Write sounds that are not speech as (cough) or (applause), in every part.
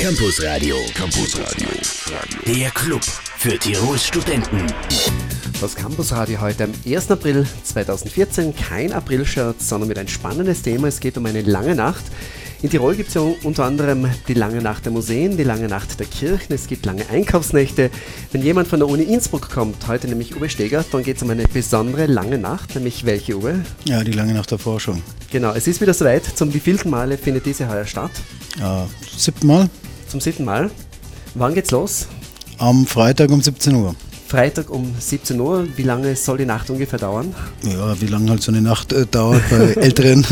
Campus Radio. Campus Radio. Der Club für Tirols Studenten. Das Campusradio heute am 1. April 2014. Kein April-Shirt, sondern mit ein spannendes Thema. Es geht um eine lange Nacht. In Tirol gibt es ja unter anderem die lange Nacht der Museen, die lange Nacht der Kirchen, es gibt lange Einkaufsnächte. Wenn jemand von der Uni Innsbruck kommt, heute nämlich Uwe Steger, dann geht es um eine besondere lange Nacht, nämlich welche Uwe? Ja, die lange Nacht der Forschung. Genau, es ist wieder soweit. Zum wievielten Male findet diese heuer statt? Ja, siebten Mal. Zum siebten Mal. Wann geht's los? Am Freitag um 17 Uhr. Freitag um 17 Uhr. Wie lange soll die Nacht ungefähr dauern? Ja, wie lange halt so eine Nacht äh, dauert bei (laughs) Älteren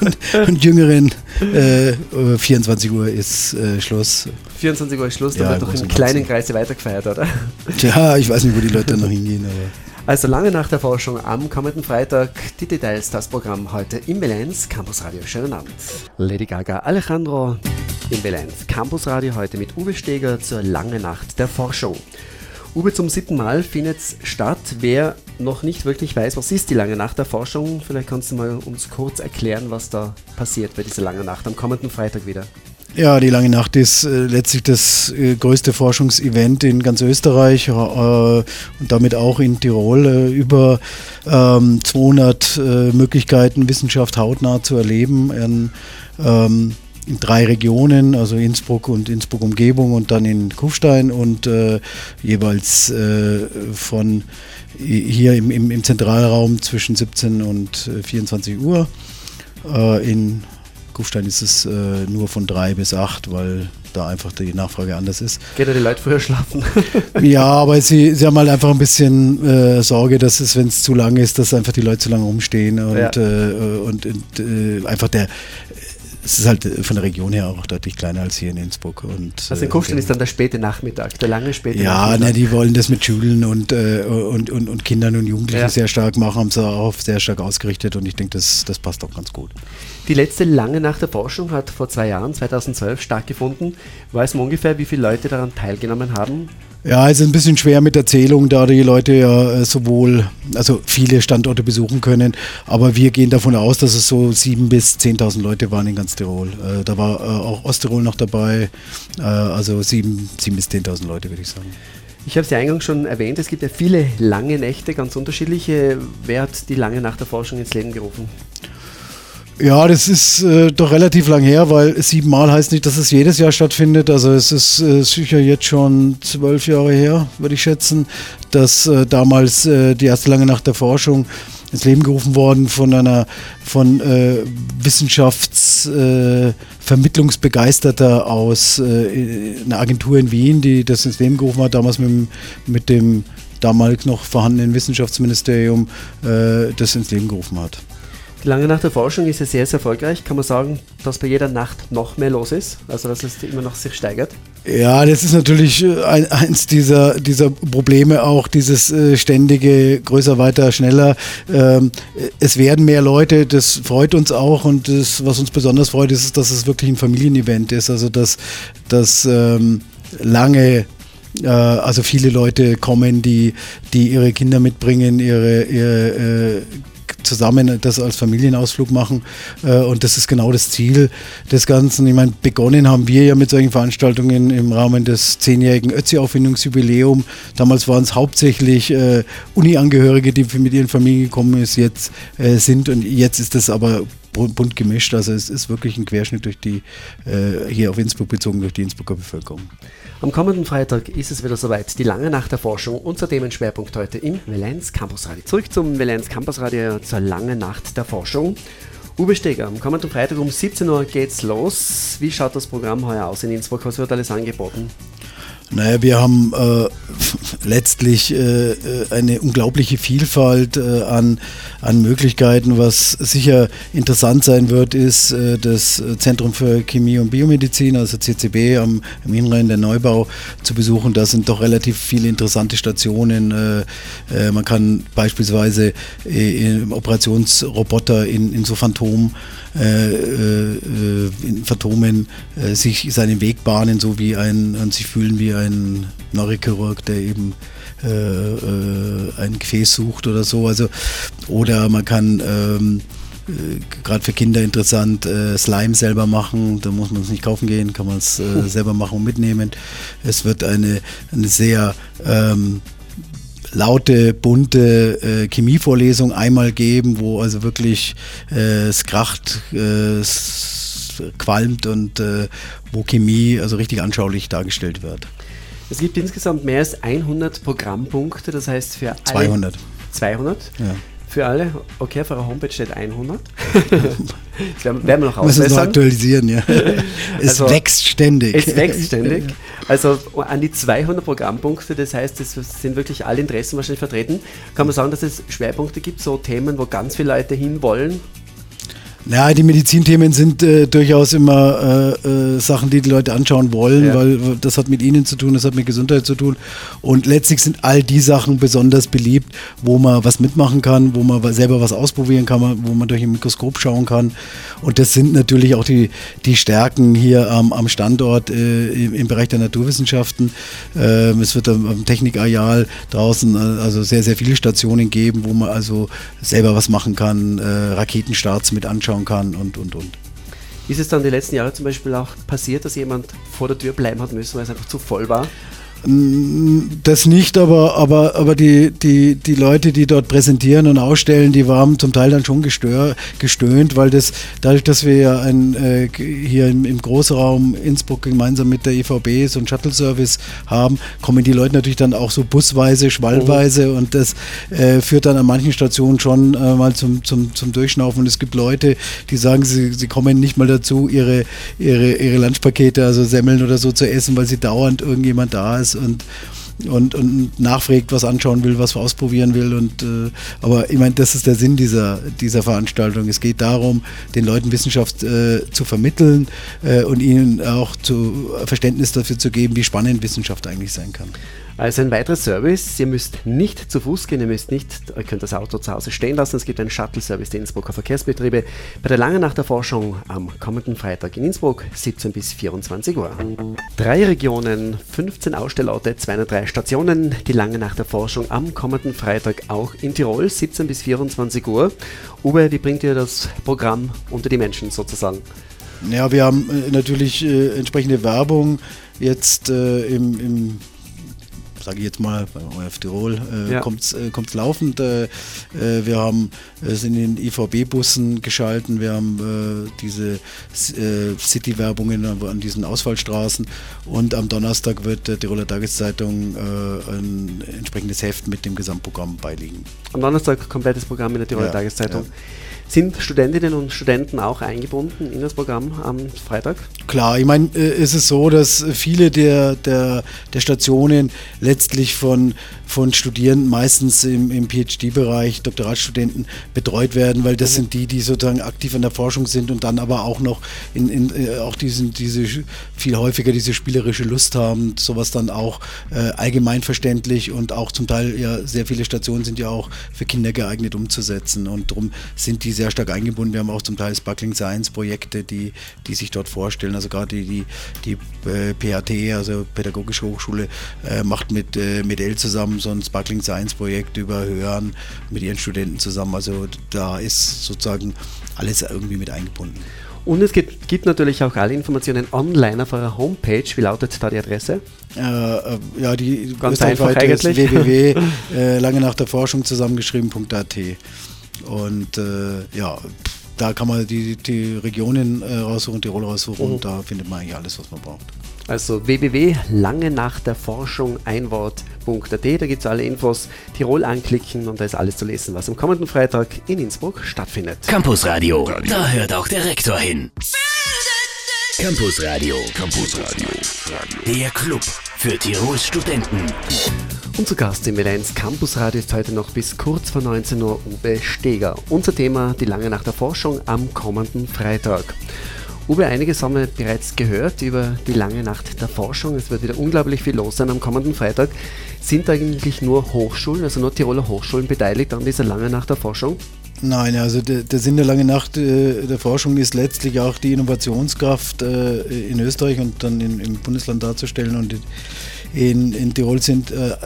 und, (laughs) und, Jüngeren. Äh, 24 Uhr ist äh, Schluss. 24 Uhr ist Schluss, da ja, wird doch im kleinen Kreise weitergefeiert, oder? Tja, ich weiß nicht, wo die Leute noch hingehen. Aber. Also lange nach der Forschung am kommenden Freitag. Die Details, das Programm heute im Valenz Campus Radio. Schönen Abend. Lady Gaga, Alejandro im Valenz Campus Radio heute mit Uwe Steger zur lange Nacht der Forschung. Uwe, zum siebten Mal findet es statt. Wer noch nicht wirklich weiß, was ist die lange Nacht der Forschung, vielleicht kannst du mal uns kurz erklären, was da passiert bei dieser langen Nacht am kommenden Freitag wieder. Ja, die lange Nacht ist äh, letztlich das äh, größte Forschungsevent in ganz Österreich äh, und damit auch in Tirol. Äh, über 200 ähm, äh, Möglichkeiten, Wissenschaft hautnah zu erleben. In, ähm, in drei Regionen, also Innsbruck und Innsbruck Umgebung und dann in Kufstein und äh, jeweils äh, von hier im, im, im, Zentralraum zwischen 17 und 24 äh, Uhr. Äh, in Kufstein ist es äh, nur von drei bis acht, weil da einfach die Nachfrage anders ist. Geht ja die Leute früher schlafen? (laughs) ja, aber sie, sie haben halt einfach ein bisschen äh, Sorge, dass es, wenn es zu lang ist, dass einfach die Leute zu lange rumstehen und, ja. äh, und, und äh, einfach der es ist halt von der Region her auch deutlich kleiner als hier in Innsbruck. Und, also in Kufstein äh, ist dann der späte Nachmittag, der lange späte ja, Nachmittag. Ja, ne, die wollen das mit Schülern und, äh, und, und, und Kindern und Jugendlichen ja. sehr stark machen, haben sie auch sehr stark ausgerichtet und ich denke, das, das passt auch ganz gut. Die letzte lange Nacht der Forschung hat vor zwei Jahren, 2012, stattgefunden. Weiß man ungefähr, wie viele Leute daran teilgenommen haben? Ja, es ist ein bisschen schwer mit Erzählung, da die Leute ja äh, sowohl, also viele Standorte besuchen können, aber wir gehen davon aus, dass es so 7.000 bis 10.000 Leute waren in ganz Tirol. Äh, da war äh, auch Osttirol noch dabei, also 7.000 bis 10.000 Leute, würde ich sagen. Ich habe es ja eingangs schon erwähnt, es gibt ja viele lange Nächte, ganz unterschiedliche. Wer hat die lange Nacht der Forschung ins Leben gerufen? Ja, das ist äh, doch relativ lang her, weil siebenmal heißt nicht, dass es jedes Jahr stattfindet. Also es ist äh, sicher jetzt schon zwölf Jahre her, würde ich schätzen, dass äh, damals äh, die erste lange Nacht der Forschung ins Leben gerufen worden von einer von äh, Wissenschaftsvermittlungsbegeisterter äh, aus einer Agentur in Wien, die das ins Leben gerufen hat, damals mit, mit dem damals noch vorhandenen Wissenschaftsministerium das ins Leben gerufen hat. Die lange Nacht der Forschung ist ja sehr, sehr erfolgreich. Kann man sagen, dass bei jeder Nacht noch mehr los ist? Also, dass es immer noch sich steigert? Ja, das ist natürlich äh, ein, eins dieser, dieser Probleme auch, dieses äh, ständige größer, weiter, schneller. Ähm, es werden mehr Leute, das freut uns auch und das, was uns besonders freut, ist, dass es wirklich ein Familienevent ist. Also, dass, dass ähm, lange äh, also viele Leute kommen, die, die ihre Kinder mitbringen, ihre, ihre äh, zusammen das als Familienausflug machen. Äh, und das ist genau das Ziel des Ganzen. Ich meine, begonnen haben wir ja mit solchen Veranstaltungen im Rahmen des zehnjährigen Ötzi-Auffindungsjubiläum. Damals waren es hauptsächlich äh, Uni-Angehörige, die mit ihren Familien gekommen ist, jetzt, äh, sind. Und jetzt ist das aber bunt gemischt. Also es ist wirklich ein Querschnitt durch die, äh, hier auf Innsbruck bezogen, durch die Innsbrucker Bevölkerung. Am kommenden Freitag ist es wieder soweit, die lange Nacht der Forschung, unser Themenschwerpunkt heute im Valenz Campus Radio. Zurück zum Valenz Campus Radio zur langen Nacht der Forschung. Uwe Steger, am kommenden Freitag um 17 Uhr geht's los. Wie schaut das Programm heuer aus in Innsbruck? Was wird alles angeboten? Naja, wir haben äh, (laughs) letztlich äh, äh, eine unglaubliche Vielfalt äh, an, an Möglichkeiten. Was sicher interessant sein wird, ist äh, das Zentrum für Chemie und Biomedizin, also CCB am, am Innenrhein der Neubau zu besuchen. Da sind doch relativ viele interessante Stationen. Äh, man kann beispielsweise Operationsroboter in, in so Phantom äh, äh, in Phantomen äh, sich seinen Weg bahnen, so wie ein, und sich fühlen wie ein Neurochirurg, der eben äh, äh, ein Gefäß sucht oder so. Also, oder man kann ähm, gerade für Kinder interessant, äh, Slime selber machen. Da muss man es nicht kaufen gehen, kann man es äh, selber machen und mitnehmen. Es wird eine, eine sehr ähm, laute, bunte äh, Chemievorlesung einmal geben, wo also wirklich äh, es kracht, äh, es qualmt und äh, wo Chemie also richtig anschaulich dargestellt wird. Es gibt insgesamt mehr als 100 Programmpunkte, das heißt für alle 200. 200? Ja. Für alle? Okay, auf eurer Homepage steht 100. (laughs) das werden, werden wir noch Muss es noch ausbessern. aktualisieren, ja. (laughs) Es Also, wächst ständig. Es wächst ständig. (laughs) Also an die 200 Programmpunkte, das heißt, es sind wirklich alle Interessen wahrscheinlich vertreten. Kann man sagen, dass es Schwerpunkte gibt, so Themen, wo ganz viele Leute hinwollen? Ja, die Medizinthemen sind äh, durchaus immer äh, äh, Sachen, die die Leute anschauen wollen, Ja. weil das hat mit ihnen zu tun, das hat mit Gesundheit zu tun. Und letztlich sind all die Sachen besonders beliebt, wo man was mitmachen kann, wo man selber was ausprobieren kann, wo man durch ein Mikroskop schauen kann. Und das sind natürlich auch die, die Stärken hier am, am Standort äh, im, im Bereich der Naturwissenschaften. Ähm, es wird am, am Technikareal draußen äh, also sehr, sehr viele Stationen geben, wo man also selber was machen kann, äh, Raketenstarts mit anschauen kann und, und, und. Ist es dann die letzten Jahre zum Beispiel auch passiert, dass jemand vor der Tür bleiben hat müssen, weil es einfach zu voll war? Das nicht, aber, aber, aber die, die, die Leute, die dort präsentieren und ausstellen, die waren zum Teil dann schon gestör, gestöhnt, weil das dadurch, dass wir ja ein, äh, hier im, im Großraum Innsbruck gemeinsam mit der EVB so einen Shuttle-Service haben, kommen die Leute natürlich dann auch so busweise, schwallweise und das äh, führt dann an manchen Stationen schon äh, mal zum, zum, zum Durchschnaufen. Und es gibt Leute, die sagen, sie, sie kommen nicht mal dazu, ihre, ihre, ihre Lunchpakete, also Semmeln oder so zu essen, weil sie dauernd irgendjemand da ist und und, und nachfragt, was anschauen will, was ausprobieren will. Und, äh, aber ich meine, das ist der Sinn dieser, dieser Veranstaltung. Es geht darum, den Leuten Wissenschaft äh, zu vermitteln äh, und ihnen auch zu, Verständnis dafür zu geben, wie spannend Wissenschaft eigentlich sein kann. Also ein weiteres Service, ihr müsst nicht zu Fuß gehen, ihr müsst nicht, ihr könnt das Auto zu Hause stehen lassen. Es gibt einen Shuttle-Service der Innsbrucker Verkehrsbetriebe bei der Lange Nacht der Forschung am kommenden Freitag in Innsbruck, 17 bis 24 Uhr. Drei Regionen, 15 Ausstellorte, 203 Stationen, die Lange Nacht der Forschung am kommenden Freitag auch in Tirol, 17 bis 24 Uhr. Uwe, wie bringt ihr das Programm unter die Menschen sozusagen? Ja, wir haben äh, natürlich äh, entsprechende Werbung jetzt äh, im, im sage ich jetzt mal, ORF Tirol äh, Ja. kommt es äh, kommt's laufend. Äh, äh, wir haben es in den IVB-Bussen geschalten, wir haben äh, diese äh, City-Werbungen an, diesen Ausfallstraßen und am Donnerstag wird der Tiroler Tageszeitung äh, ein entsprechendes Heft mit dem Gesamtprogramm beiliegen. Am Donnerstag komplettes Programm in der Tiroler Ja, Tageszeitung. ja. Sind Studentinnen und Studenten auch eingebunden in das Programm am Freitag? Klar, ich meine, äh, es ist so, dass viele der, der, der Stationen letztlich von, von Studierenden, meistens im, im PhD-Bereich, Doktoratstudenten, betreut werden, weil das sind die, die sozusagen aktiv in der Forschung sind und dann aber auch noch in, in, äh, auch diesen, diese viel häufiger diese spielerische Lust haben, sowas dann auch äh, allgemeinverständlich und auch zum Teil ja sehr viele Stationen sind ja auch für Kinder geeignet umzusetzen und darum sind die sehr stark eingebunden. Wir haben auch zum Teil Sparkling Science Projekte, die, die sich dort vorstellen. Also gerade die, die, die äh, PHT, also Pädagogische Hochschule, äh, macht mit, äh, mit L zusammen so ein Sparkling Science Projekt über Hören mit ihren Studenten zusammen. Also da ist sozusagen alles irgendwie mit eingebunden. Und es gibt, gibt natürlich auch alle Informationen online auf eurer Homepage. Wie lautet da die Adresse? Äh, äh, ja, die Ganz einfach eigentlich. (laughs) www äh, lange nach der Forschung zusammengeschrieben.at. Und äh, ja, da kann man die, die Regionen äh, raussuchen, Tirol raussuchen Mhm. und da findet man eigentlich alles, was man braucht. Also www.lange nach der Forschung einwort.at. Da gibt es alle Infos. Tirol anklicken und da ist alles zu lesen, was am kommenden Freitag in Innsbruck stattfindet. Campusradio, da hört auch der Rektor hin. Campusradio, Campusradio. der Club für Tirols Studenten. Unser Gast im L1 Campusradio ist heute noch bis kurz vor 19 Uhr Uwe Steger. Unser Thema die lange Nacht der Forschung am kommenden Freitag. Uwe, einiges haben wir bereits gehört über die lange Nacht der Forschung. Es wird wieder unglaublich viel los sein am kommenden Freitag. Sind eigentlich nur Hochschulen, also nur Tiroler Hochschulen beteiligt an dieser lange Nacht der Forschung? Nein, also der, der Sinn der langen Nacht äh, der Forschung ist letztlich auch die Innovationskraft äh, in Österreich und dann im Bundesland darzustellen. Und in, in Tirol sind äh,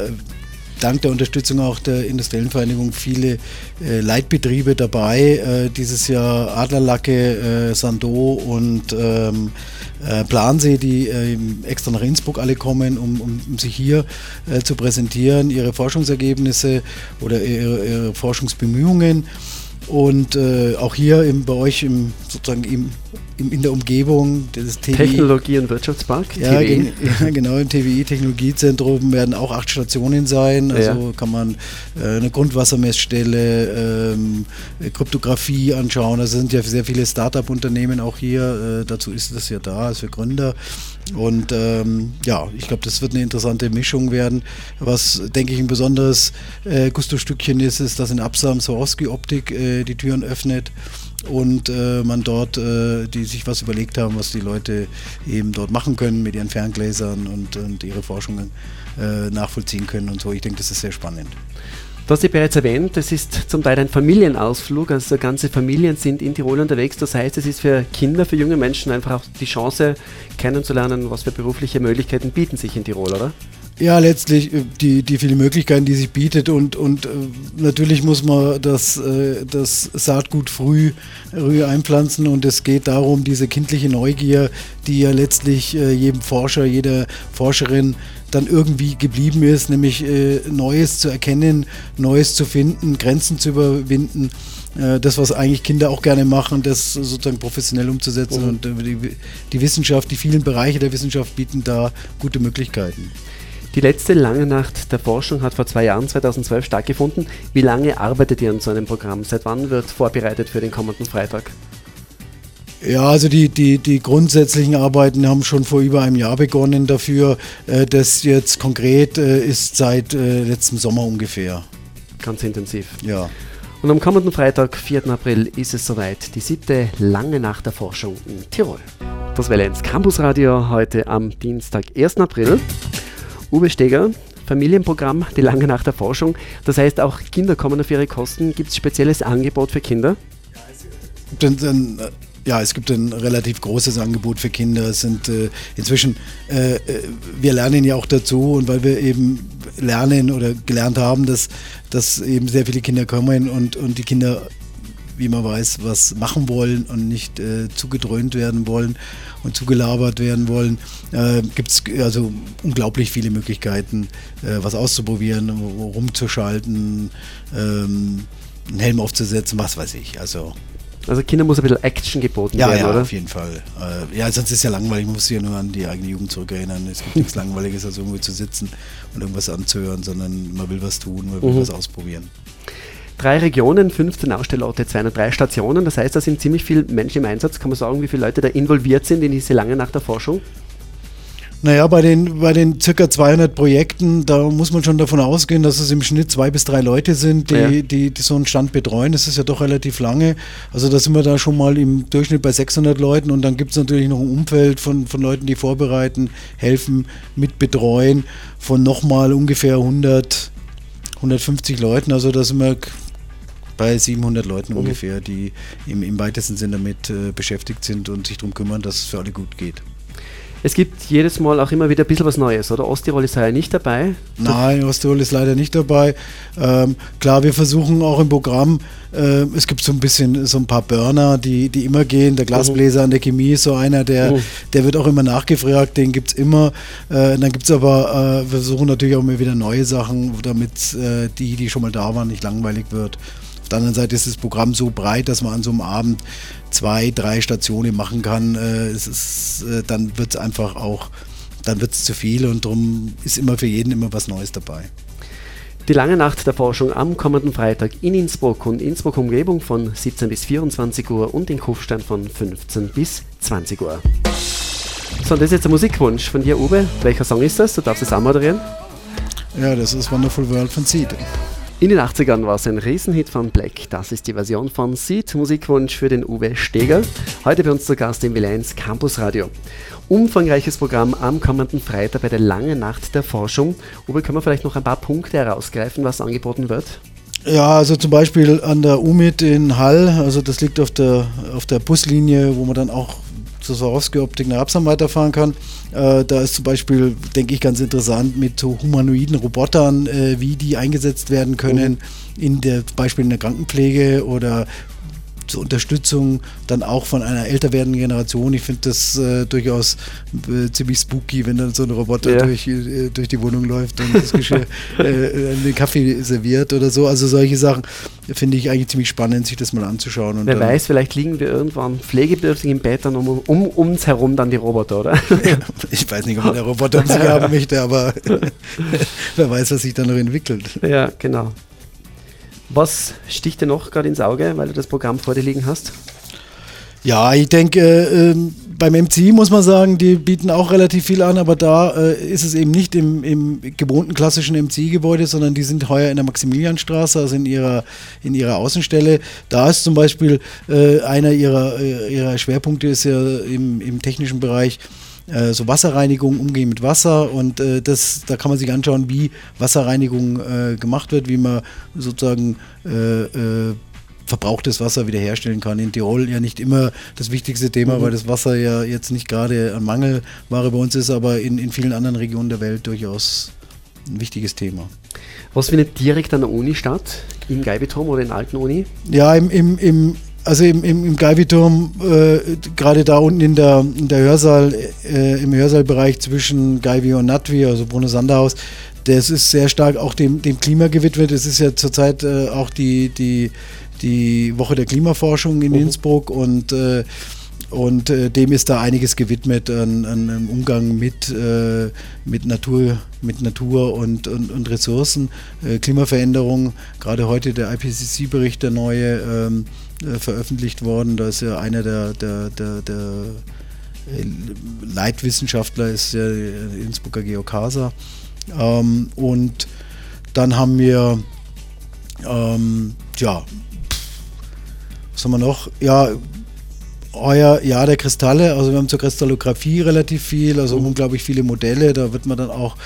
dank der Unterstützung auch der industriellen Vereinigung viele äh, Leitbetriebe dabei. Äh, dieses Jahr Adlerlacke, äh, Sando und ähm, äh, Plansee, die äh, extra nach Innsbruck alle kommen, um, um, um sich hier zu präsentieren, ihre Forschungsergebnisse oder ihre, ihre Forschungsbemühungen. Und auch hier im, bei euch im, sozusagen im, in der Umgebung des TWI. Technologie- und Wirtschaftspark, ja, TWI. (laughs) ja, genau, im TWI-Technologiezentrum werden auch acht Stationen sein. Also ja. kann man äh, eine Grundwassermessstelle, ähm, Kryptographie anschauen. Also sind ja sehr viele Start-up-Unternehmen auch hier. Äh, dazu ist das ja da, als für Gründer. Und ähm, ja, ich glaube, das wird eine interessante Mischung werden. Was, denke ich, ein besonderes äh, Gusto-Stückchen ist, ist, dass in Absam Swarovski-Optik äh, die Türen öffnet und äh, man dort, äh, die sich was überlegt haben, was die Leute eben dort machen können mit ihren Ferngläsern und, und ihre Forschungen äh, nachvollziehen können und so. Ich denke, das ist sehr spannend. Du hast ja bereits erwähnt, es ist zum Teil ein Familienausflug, also ganze Familien sind in Tirol unterwegs. Das heißt, es ist für Kinder, für junge Menschen einfach auch die Chance kennenzulernen, was für berufliche Möglichkeiten bieten sich in Tirol, oder? Ja, letztlich äh, die, die vielen Möglichkeiten, die sich bietet und, und äh, natürlich muss man das, äh, das Saatgut früh, früh einpflanzen und es geht darum, diese kindliche Neugier, die ja letztlich jedem Forscher, jeder Forscherin dann irgendwie geblieben ist, nämlich Neues zu erkennen, Neues zu finden, Grenzen zu überwinden das, was eigentlich Kinder auch gerne machen, das sozusagen professionell umzusetzen. Mhm. Und die, die Wissenschaft, die vielen Bereiche der Wissenschaft bieten da gute Möglichkeiten. Die letzte lange Nacht der Forschung hat vor zwei Jahren, 2012, stattgefunden. Wie lange arbeitet ihr an so einem Programm? Seit wann wird vorbereitet für den kommenden Freitag? Ja, also die, die, die grundsätzlichen Arbeiten haben schon vor über einem Jahr begonnen dafür. Äh, das jetzt konkret äh, ist seit äh, letztem Sommer ungefähr. Ganz intensiv. Ja. Und am kommenden Freitag, 4. April, ist es soweit. Die siebte lange Nacht der Forschung in Tirol. Das wäre ins Campusradio heute am Dienstag, 1. April. Uwe Steger, Familienprogramm, die lange Nacht der Forschung. Das heißt, auch Kinder kommen auf ihre Kosten. Gibt es spezielles Angebot für Kinder? Ja, es gibt ein relativ großes Angebot für Kinder. Es sind äh, inzwischen, äh, äh, wir lernen ja auch dazu und weil wir eben lernen oder gelernt haben, dass, dass eben sehr viele Kinder kommen und, und die Kinder wie man weiß, was machen wollen und nicht äh, zugedröhnt werden wollen und zugelabert werden wollen, äh, gibt es also unglaublich viele Möglichkeiten, äh, was auszuprobieren, rumzuschalten, ähm, einen Helm aufzusetzen, was weiß ich. Also also Kindern muss ein bisschen Action geboten ja, werden, ja, oder? auf jeden Fall. Äh, ja, sonst ist es ja langweilig. Man muss sich ja nur an die eigene Jugend zurückerinnern. Es gibt nichts (laughs) Langweiliges, als irgendwo zu sitzen und irgendwas anzuhören, sondern man will was tun, man will mhm. was ausprobieren. Drei Regionen, 15 Ausstellorte, 203 Stationen. Das heißt, da sind ziemlich viele Menschen im Einsatz. Kann man sagen, wie viele Leute da involviert sind in diese lange Nacht der Forschung? Naja, bei den, bei den circa 200 Projekten, da muss man schon davon ausgehen, dass es im Schnitt zwei bis drei Leute sind, die, ja. die, die, so einen Stand betreuen. Das ist ja doch relativ lange. Also da sind wir da schon mal im Durchschnitt bei 600 Leuten und dann gibt es natürlich noch ein Umfeld von, von Leuten, die vorbereiten, helfen, mit betreuen, von nochmal ungefähr 100, 150 Leuten. Also da sind wir bei 700 Leuten mhm. ungefähr, die im, im weitesten Sinne damit äh, beschäftigt sind und sich darum kümmern, dass es für alle gut geht. Es gibt jedes Mal auch immer wieder ein bisschen was Neues, oder? Osttirol ist ja nicht dabei. Nein, Osttirol ist leider nicht dabei. Ähm, klar, wir versuchen auch im Programm, äh, es gibt so ein bisschen so ein paar Burner, die, die immer gehen. Der Glasbläser mhm. an der Chemie ist so einer, der, mhm. der wird auch immer nachgefragt, den gibt es immer. Äh, dann gibt es aber, äh, wir versuchen natürlich auch immer wieder neue Sachen, damit äh, die, die schon mal da waren, nicht langweilig wird der anderen Seite ist das Programm so breit, dass man an so einem Abend zwei, drei Stationen machen kann. Äh, es ist, äh, dann wird es einfach auch, dann wird es zu viel und darum ist immer für jeden immer was Neues dabei. Die lange Nacht der Forschung am kommenden Freitag in Innsbruck und Innsbruck Umgebung von 17 bis 24 Uhr und in Kufstein von 15 bis 20 Uhr. So, und das ist jetzt der Musikwunsch von dir, Uwe. Welcher Song ist das? Du darfst es auch moderieren. Ja, das ist Wonderful World von Seed. In den 80ern war es ein Riesenhit von Black. Das ist die Version von Seed, Musikwunsch für den Uwe Steger. Heute bei uns zu Gast im Villains Campus Radio. Umfangreiches Programm am kommenden Freitag bei der langen Nacht der Forschung. Uwe, können wir vielleicht noch ein paar Punkte herausgreifen, was angeboten wird? Ja, also zum Beispiel an der UMIT in Hall, also das liegt auf der, auf der Buslinie, wo man dann auch zur Swarovski-Optik nach Absam weiterfahren kann. Äh, da ist zum Beispiel, denke ich, ganz interessant mit so humanoiden Robotern, äh, wie die eingesetzt werden können, mhm. in der, zum Beispiel in der Krankenpflege oder zur Unterstützung dann auch von einer älter werdenden Generation. Ich finde das äh, durchaus äh, ziemlich spooky, wenn dann so ein Roboter ja. durch, äh, durch die Wohnung läuft und das Geschirr, (laughs) äh, den Kaffee serviert oder so. Also solche Sachen finde ich eigentlich ziemlich spannend, sich das mal anzuschauen. Wer weiß, vielleicht liegen wir irgendwann pflegebedürftig im Bett dann um, um uns herum dann die Roboter, oder? ich weiß nicht, ob man der Roboter um sich haben möchte, aber (laughs) (laughs) wer weiß, was sich da noch entwickelt. Ja, genau. Was sticht dir noch gerade ins Auge, weil du das Programm vor dir liegen hast? Ja, ich denke, äh, beim MCI muss man sagen, die bieten auch relativ viel an, aber da äh, ist es eben nicht im, im gewohnten klassischen MCI-Gebäude, sondern die sind heuer in der Maximilianstraße, also in ihrer, in ihrer Außenstelle. Da ist zum Beispiel äh, einer ihrer, äh, ihrer Schwerpunkte ist ja im, im technischen Bereich äh, so Wasserreinigung, Umgehen mit Wasser und äh, das, da kann man sich anschauen, wie Wasserreinigung äh, gemacht wird, wie man sozusagen äh, äh, verbrauchtes Wasser wiederherstellen kann. In Tirol ja nicht immer das wichtigste Thema, mhm. weil das Wasser ja jetzt nicht gerade ein Mangelware bei uns ist, aber in, in vielen anderen Regionen der Welt durchaus ein wichtiges Thema. Was findet direkt an der Uni statt? Im Geibeturm oder in der alten Uni? Ja, im, im, im also im, im, im Geiviturm, äh, gerade da unten in der, in der Hörsaal, äh, im Hörsaalbereich zwischen Geivi und Natvi, also Bruno Sanderhaus, das ist sehr stark auch dem, dem Klima gewidmet. Es ist ja zurzeit äh, auch die, die, die Woche der Klimaforschung in mhm. Innsbruck und äh, und äh, dem ist da einiges gewidmet an, an einem Umgang mit, äh, mit, Natur, mit Natur und, und, und Ressourcen, Klimaveränderung. Gerade heute der IPCC-Bericht, der neue, ähm, äh, veröffentlicht worden. Da ist ja einer der, der, der, der Leitwissenschaftler, ist ja Innsbrucker Geokasa. Ähm, und dann haben wir, ähm, ja, was haben wir noch? Ja, euer Jahr der Kristalle, also wir haben zur Kristallographie relativ viel, also mhm. unglaublich viele Modelle. Da wird man dann auch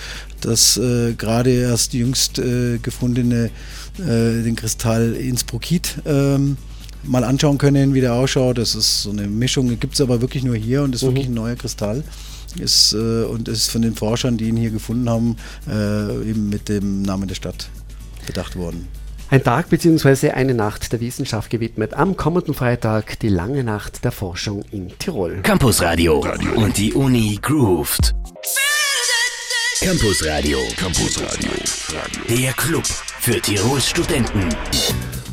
das äh, gerade erst jüngst äh, gefundene, äh, den Kristall Innsbruckit ähm, mal anschauen können, wie der ausschaut. Das ist so eine Mischung, gibt es aber wirklich nur hier und ist mhm. wirklich ein neuer Kristall. Ist, äh, und ist von den Forschern, die ihn hier gefunden haben, äh, eben mit dem Namen der Stadt bedacht worden. Ein Tag bzw. eine Nacht der Wissenschaft gewidmet. Am kommenden Freitag die lange Nacht der Forschung in Tirol. Campus Radio, Radio. und die Uni grooved. Campus Radio. Campus Radio. Der Club für Tirols Studenten.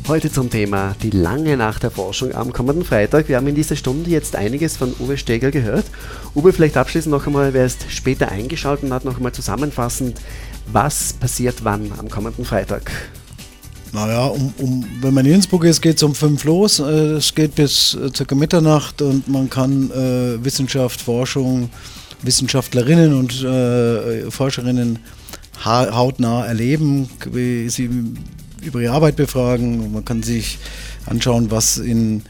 Heute zum Thema die lange Nacht der Forschung am kommenden Freitag. Wir haben in dieser Stunde jetzt einiges von Uwe Steger gehört. Uwe, vielleicht abschließend noch einmal, wer ist später eingeschaltet und hat, noch einmal zusammenfassend, was passiert wann am kommenden Freitag? Naja, um, um, wenn man in Innsbruck ist, geht es um fünf los. Äh, es geht bis äh, ca. Mitternacht und man kann äh, Wissenschaft, Forschung, Wissenschaftlerinnen und äh, Forscherinnen ha hautnah erleben, wie sie über ihre Arbeit befragen. Man kann sich anschauen, was in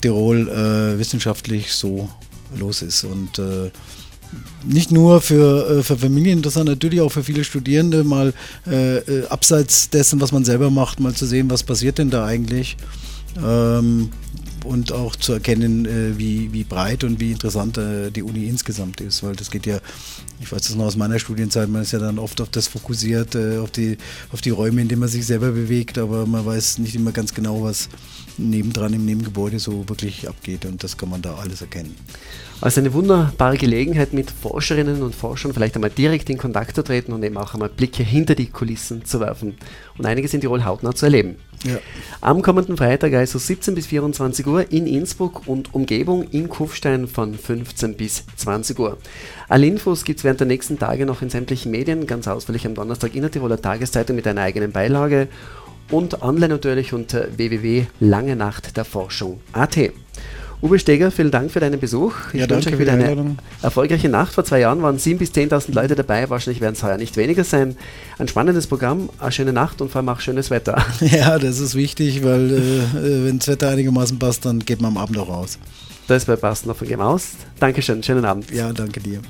Tirol äh, wissenschaftlich so los ist. Und äh, nicht nur für, äh, für Familien interessant, natürlich auch für viele Studierende, mal äh, äh, abseits dessen, was man selber macht, mal zu sehen, was passiert denn da eigentlich. Ähm, und auch zu erkennen, äh, wie, wie breit und wie interessant äh, die Uni insgesamt ist, weil das geht ja, ich weiß das noch aus meiner Studienzeit, man ist ja dann oft auf das fokussiert, äh, auf, die, auf die Räume, in denen man sich selber bewegt, aber man weiß nicht immer ganz genau, was nebendran im Nebengebäude so wirklich abgeht und das kann man da alles erkennen. Also eine wunderbare Gelegenheit, mit Forscherinnen und Forschern vielleicht einmal direkt in Kontakt zu treten und eben auch einmal Blicke hinter die Kulissen zu werfen und einiges in Tirol hautnah zu erleben. Ja. Am kommenden Freitag, also 17 bis 24 Uhr in Innsbruck und Umgebung in Kufstein von 15 bis 20 Uhr. Alle Infos gibt es während der nächsten Tage noch in sämtlichen Medien, ganz ausführlich am Donnerstag in der Tiroler Tageszeitung mit einer eigenen Beilage und online natürlich unter www.langenachtderforschung.at. Uwe Steger, vielen Dank für deinen Besuch. Ich ja, wünsche euch wieder eine erfolgreiche Nacht. Vor zwei Jahren waren 7.000 bis 10.000 Leute dabei. Wahrscheinlich werden es heuer nicht weniger sein. Ein spannendes Programm, eine schöne Nacht und vor allem auch schönes Wetter. (laughs) Ja, das ist wichtig, weil äh, äh wenn das Wetter einigermaßen passt, dann geht man am Abend auch raus. Das bei Passen davon gehen aus. Dankeschön, schönen Abend. Ja, danke dir.